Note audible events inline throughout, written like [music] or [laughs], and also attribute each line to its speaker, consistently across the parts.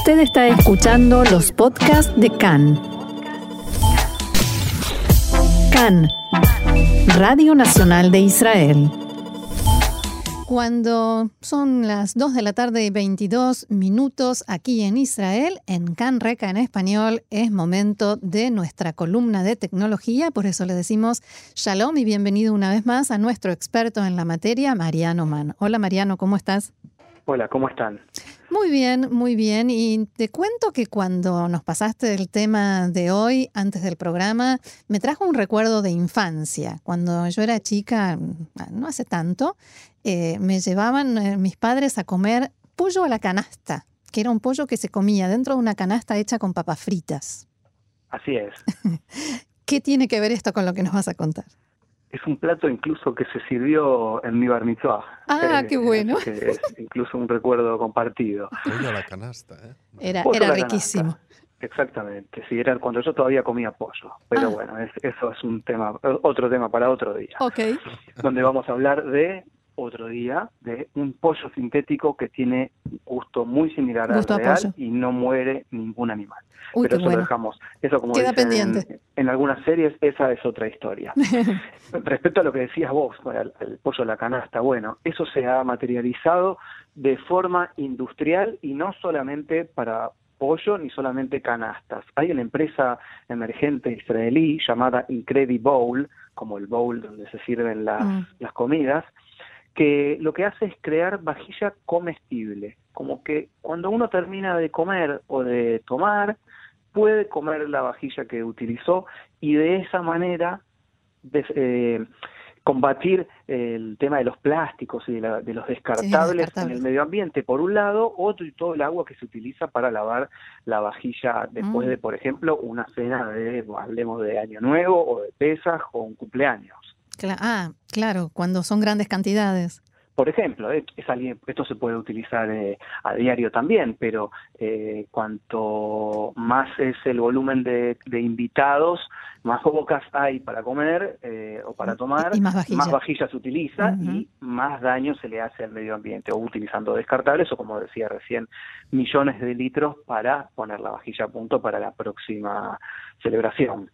Speaker 1: Usted está escuchando los podcasts de CAN. CAN, Radio Nacional de Israel.
Speaker 2: Cuando son las 2 de la tarde y 22 minutos aquí en Israel, en CAN Reca en español, es momento de nuestra columna de tecnología. Por eso le decimos shalom y bienvenido una vez más a nuestro experto en la materia, Mariano Mann. Hola Mariano, ¿cómo estás?
Speaker 3: Hola, ¿cómo están?
Speaker 2: Muy bien, muy bien. Y te cuento que cuando nos pasaste el tema de hoy, antes del programa, me trajo un recuerdo de infancia. Cuando yo era chica, no hace tanto, eh, me llevaban eh, mis padres a comer pollo a la canasta, que era un pollo que se comía dentro de una canasta hecha con papas fritas.
Speaker 3: Así es. [laughs]
Speaker 2: ¿Qué tiene que ver esto con lo que nos vas a contar?
Speaker 3: Es un plato incluso que se sirvió en mi bar mitzvah.
Speaker 2: Ah, qué bueno.
Speaker 3: Que es incluso un recuerdo compartido.
Speaker 4: Pollo a la canasta, ¿eh?
Speaker 2: Era,
Speaker 3: la
Speaker 2: riquísimo.
Speaker 3: canasta. Exactamente, sí, era cuando yo todavía comía pollo. Pero
Speaker 2: Ah.
Speaker 3: bueno, es- eso es un tema, otro tema para otro día.
Speaker 2: Ok.
Speaker 3: Donde vamos a hablar de otro día de un pollo sintético que tiene un gusto muy similar
Speaker 2: Gusto
Speaker 3: al real y no muere ningún animal.
Speaker 2: Uy,
Speaker 3: Pero eso lo dejamos. Eso como
Speaker 2: Queda
Speaker 3: dicen en-
Speaker 2: pendiente.
Speaker 3: En, algunas series, esa es otra historia. [laughs] Respecto a lo que decías vos, el, el pollo a la canasta, bueno, eso se ha materializado de forma industrial y no solamente para pollo ni solamente canastas. Hay una empresa emergente israelí llamada Incredibowl, como el bowl donde se sirven las,
Speaker 2: Mm.
Speaker 3: las comidas, que lo que hace es crear vajilla comestible, como que cuando uno termina de comer o de tomar, puede comer la vajilla que utilizó y de esa manera des- eh, combatir el tema de los plásticos y de, la- de los descartables,
Speaker 2: descartables.
Speaker 3: en el medio ambiente, por un lado, otro y todo el agua que se utiliza para lavar la vajilla después
Speaker 2: Mm.
Speaker 3: de, por ejemplo, una cena de, hablemos de Año Nuevo o de Pesaj o un cumpleaños.
Speaker 2: Cla- ah, claro, cuando son grandes cantidades.
Speaker 3: Por ejemplo, eh, es alguien- esto se puede utilizar eh, a diario también, pero eh, cuanto más es el volumen de, de invitados, más bocas hay para comer eh, o para tomar,
Speaker 2: Y- más vajilla.
Speaker 3: se utiliza y más daño se le hace al medio ambiente, o utilizando descartables o, como decía recién, millones de litros para poner la vajilla a punto para la próxima celebración.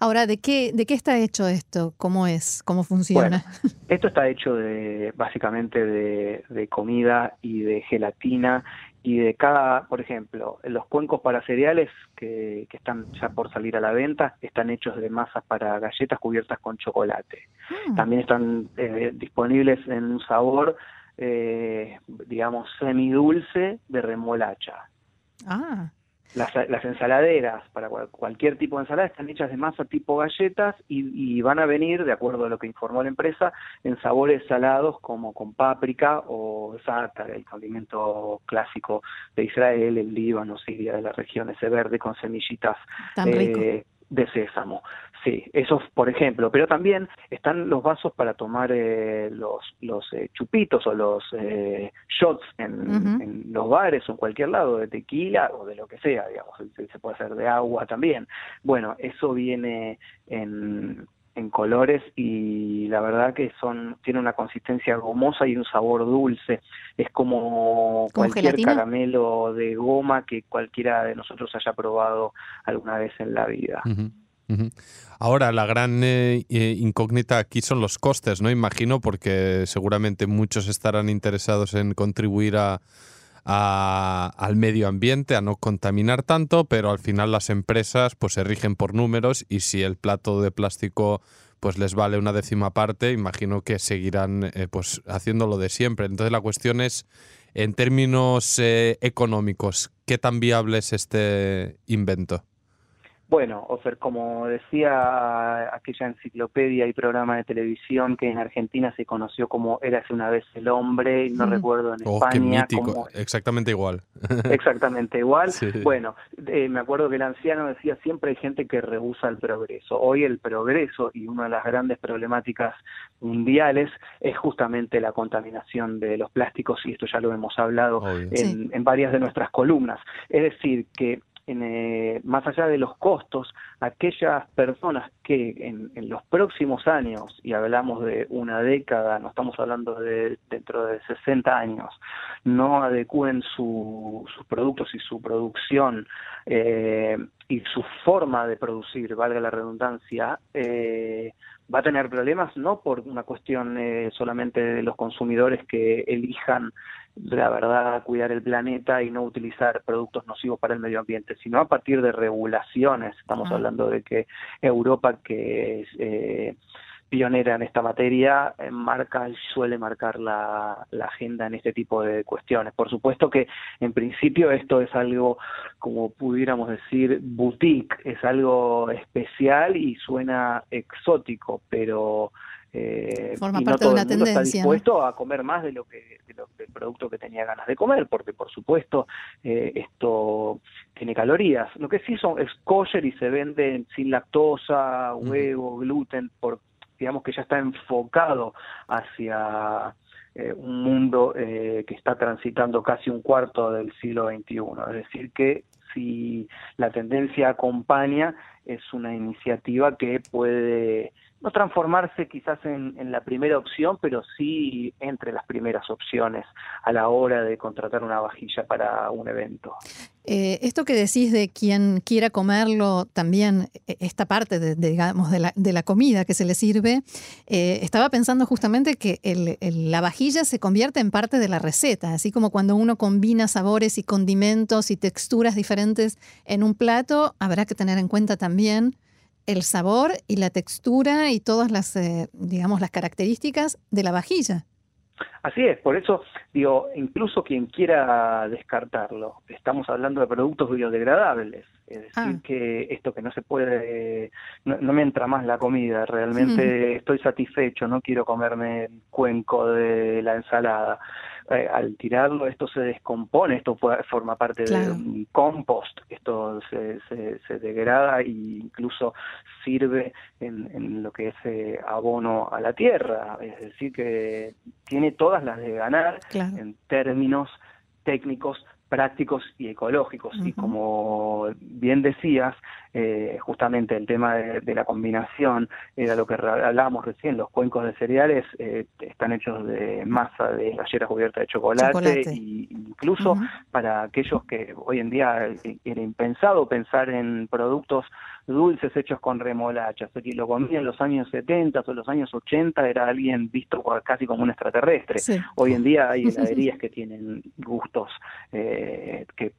Speaker 2: Ahora, ¿de qué, ¿de qué está hecho esto? ¿Cómo es? ¿Cómo funciona?
Speaker 3: Esto está hecho de básicamente de, de comida y de gelatina y de cada, por ejemplo, los cuencos para cereales que, que están ya por salir a la venta están hechos de masas para galletas cubiertas con chocolate.
Speaker 2: Mm.
Speaker 3: También están eh, disponibles en un sabor, eh, digamos, semidulce de remolacha.
Speaker 2: Ah,
Speaker 3: Las, las ensaladeras para cual- cualquier tipo de ensalada están hechas de masa tipo galletas y, y van a venir, de acuerdo a lo que informó la empresa, en sabores salados como con páprica o zátar, el condimento clásico de Israel, el Líbano, Siria, de la región, ese verde con semillitas
Speaker 2: tan rico.
Speaker 3: eh, de sésamo. Sí, esos por ejemplo, pero también están los vasos para tomar eh, los, los eh, chupitos o los eh, shots en, los bares o en cualquier lado, de tequila o de lo que sea, digamos, se, se puede hacer de agua también. Bueno, eso viene en, en colores y la verdad que son tiene una consistencia gomosa y un sabor dulce. Es como
Speaker 2: ¿Como
Speaker 3: cualquier
Speaker 2: gelatina?
Speaker 3: caramelo de goma que cualquiera de nosotros haya probado alguna vez en la vida.
Speaker 4: Ahora, la gran eh, eh, incógnita aquí son los costes, ¿no? Imagino, porque seguramente muchos estarán interesados en contribuir a, al medio ambiente, a no contaminar tanto, pero al final las empresas pues se rigen por números y si el plato de plástico pues les vale una décima parte, imagino que seguirán eh, pues haciéndolo de siempre. Entonces la cuestión es, en términos eh, económicos, ¿qué tan viable es este invento?
Speaker 3: Bueno, Ofer, como decía aquella enciclopedia y programa de televisión que en Argentina se conoció como Érase una vez el hombre, y no
Speaker 2: Mm.
Speaker 3: recuerdo en
Speaker 4: Oh, qué
Speaker 3: España
Speaker 4: mítico,
Speaker 3: cómo-
Speaker 4: exactamente igual. [laughs]
Speaker 3: exactamente igual.
Speaker 4: Sí.
Speaker 3: Bueno, eh, me acuerdo que el anciano decía siempre hay gente que rehúsa el progreso. Hoy el progreso y una de las grandes problemáticas mundiales es justamente la contaminación de los plásticos y esto ya lo hemos hablado en,
Speaker 2: Sí.
Speaker 3: en varias de nuestras columnas. Es decir, que eh, más allá de los costos, aquellas personas que en, los próximos años, y hablamos de una década, no estamos hablando de dentro de 60 años, no adecúen sus productos y su producción eh, y su forma de producir, valga la redundancia, eh, va a tener problemas no por una cuestión eh, solamente de los consumidores que elijan la verdad cuidar el planeta y no utilizar productos nocivos para el medio ambiente, sino a partir de regulaciones. Estamos ah. hablando de que Europa, que eh, pionera en esta materia, eh, marca y suele marcar la, agenda en este tipo de cuestiones. Por supuesto que en principio esto es algo, como pudiéramos decir, boutique, es algo especial y suena exótico, pero
Speaker 2: eh, Forma parte de una tendencia.
Speaker 3: Está dispuesto a comer más de lo que del producto que tenía ganas de comer, porque por supuesto eh, esto tiene calorías. Lo que sí son es kosher y se venden sin lactosa, huevo, gluten, por digamos que ya está enfocado hacia eh, un mundo eh, que está transitando casi un cuarto del siglo XXI. Es decir, que si la tendencia acompaña, es una iniciativa que puede no transformarse quizás en, la primera opción, pero sí entre las primeras opciones a la hora de contratar una vajilla para un evento.
Speaker 2: Eh, esto que decís de quien quiera comerlo, también e, esta parte de, digamos, de, la, comida que se le sirve, eh, estaba pensando justamente que la vajilla se convierte en parte de la receta, así como cuando uno combina sabores y condimentos y texturas diferentes en un plato, habrá que tener en cuenta también el sabor y la textura y todas las, eh, digamos, las características de la vajilla.
Speaker 3: Así es, por eso digo, incluso quien quiera descartarlo, estamos hablando de productos biodegradables, es decir, ah. que esto que no se puede, no, me entra más la comida, realmente estoy satisfecho, no quiero comerme el cuenco de la ensalada. Eh, al tirarlo esto se descompone, esto forma parte de un compost, esto se, se, degrada e incluso sirve en, lo que es eh, abono a la tierra, es decir, que tiene todas las de ganar en términos técnicos prácticos y ecológicos. Y como bien decías, eh, justamente el tema de, la combinación era lo que hablábamos recién, los cuencos de cereales eh, están hechos de masa de galletas cubierta de chocolate, y incluso para aquellos que hoy en día era impensado pensar en productos dulces hechos con remolacha, o que lo comía en los años 70 o los años 80 era alguien visto casi como un extraterrestre. Hoy en día hay [laughs] heladerías que tienen gustos eh, que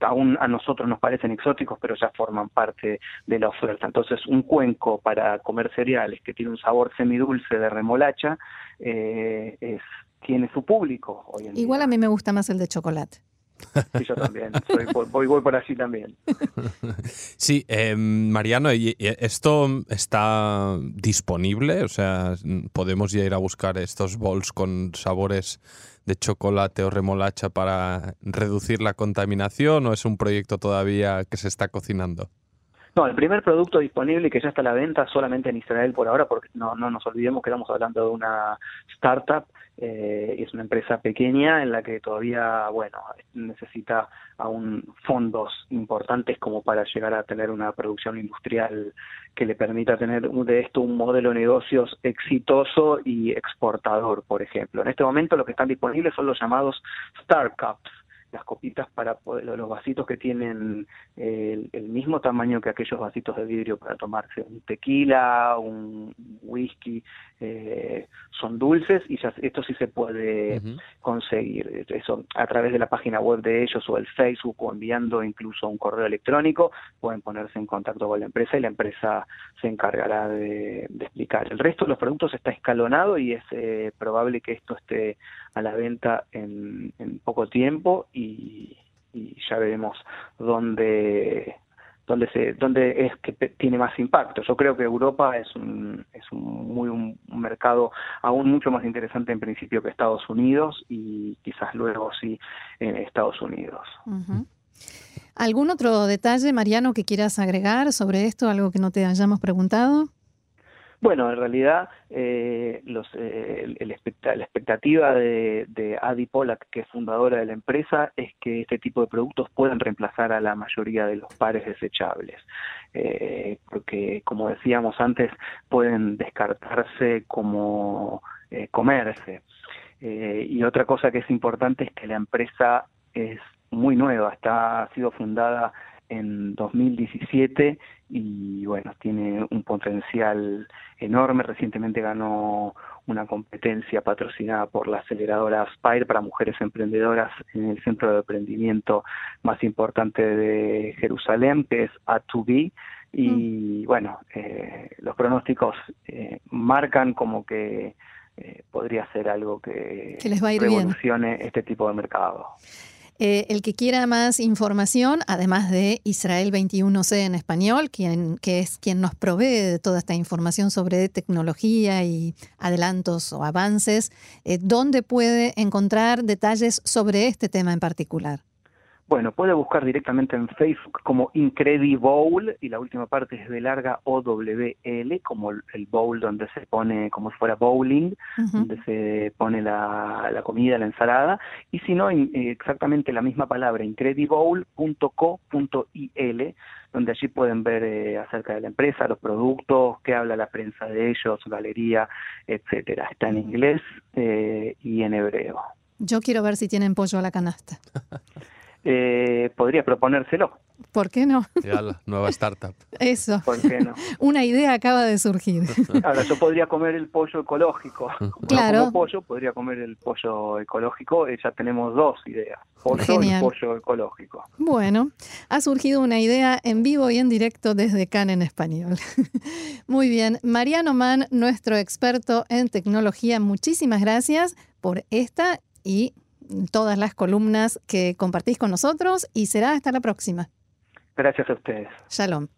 Speaker 3: aún a nosotros nos parecen exóticos, pero ya forman parte de la oferta. Entonces, un cuenco para comer cereales que tiene un sabor semidulce de remolacha eh, es, tiene su público hoy en
Speaker 2: Igual
Speaker 3: a
Speaker 2: mí me gusta más el de chocolate.
Speaker 3: Sí, yo también. voy, voy, por allí también. [laughs]
Speaker 4: Sí, eh, Mariano, ¿esto está disponible? O sea, ¿podemos ya ir a buscar estos bowls con sabores de chocolate o remolacha para reducir la contaminación o es un proyecto todavía que se está cocinando?
Speaker 3: No, el primer producto disponible que ya está a la venta solamente en Israel por ahora, porque no, no nos olvidemos que estamos hablando de una startup eh, es una empresa pequeña en la que todavía, bueno, necesita aún fondos importantes como para llegar a tener una producción industrial que le permita tener de esto un modelo de negocios exitoso y exportador, por ejemplo. En este momento lo que están disponibles son los llamados startups, las copitas para los vasitos que tienen el, mismo tamaño que aquellos vasitos de vidrio para tomarse un tequila, un whisky, eh, son dulces y ya esto sí se puede conseguir. Eso a través de la página web de ellos o el Facebook o enviando incluso un correo electrónico pueden ponerse en contacto con la empresa y la empresa se encargará de, explicar. El resto de los productos está escalonado y es eh, probable que esto esté a la venta en, poco tiempo y, ya veremos dónde dónde se dónde es que tiene más impacto. Yo creo que Europa es un es un muy un, mercado aún mucho más interesante en principio que Estados Unidos y quizás luego sí en Estados Unidos.
Speaker 2: ¿Algún otro detalle, Mariano, que quieras agregar sobre esto, algo que no te hayamos preguntado?
Speaker 3: Bueno, en realidad eh, los, eh, el, la expectativa de, Adi Polak, que es fundadora de la empresa, es que este tipo de productos puedan reemplazar a la mayoría de los pares desechables, eh, porque como decíamos antes, pueden descartarse como eh, comerse. Eh, y otra cosa que es importante es que la empresa es muy nueva, está, ha sido fundada en 2017 y bueno, tiene un potencial enorme. Recientemente ganó una competencia patrocinada por la aceleradora Aspire para mujeres emprendedoras en el centro de emprendimiento más importante de Jerusalén, que es A2B. Y mm. bueno, eh, los pronósticos eh, marcan como que eh, podría ser algo que,
Speaker 2: que les va a ir
Speaker 3: revolucione este tipo de mercado.
Speaker 2: Eh, el que quiera más información, además de Israel 21C en español, que es quien nos provee toda esta información sobre tecnología y adelantos o avances, eh, ¿dónde puede encontrar detalles sobre este tema en particular?
Speaker 3: Bueno, puede buscar directamente en Facebook como Incredibowl y la última parte es de larga O-W-L, como el bowl donde se pone como si fuera bowling, donde se pone la, la, comida, la ensalada, y si no, exactamente la misma palabra, incredibowl.co.il, donde allí pueden ver eh, acerca de la empresa, los productos, qué habla la prensa de ellos, galería, etcétera. Está en inglés eh, y en hebreo.
Speaker 2: Yo quiero ver si tienen pollo a la canasta. [laughs]
Speaker 3: eh, podría proponérselo.
Speaker 2: ¿Por qué no? [laughs]
Speaker 4: Ya la nueva startup.
Speaker 2: Eso.
Speaker 3: ¿Por qué no? [laughs]
Speaker 2: Una idea acaba de surgir. [laughs]
Speaker 3: Ahora, yo podría comer el pollo ecológico.
Speaker 2: Claro.
Speaker 3: No como pollo, podría comer el pollo ecológico. Eh, ya tenemos dos ideas. Pollo
Speaker 2: Genial.
Speaker 3: y pollo ecológico.
Speaker 2: Bueno, ha surgido una idea en vivo y en directo desde Can en español. Muy bien. Mariano Mann, nuestro experto en tecnología, muchísimas gracias por esta y todas las columnas que compartís con nosotros y será hasta la próxima.
Speaker 3: Gracias a ustedes.
Speaker 2: Shalom.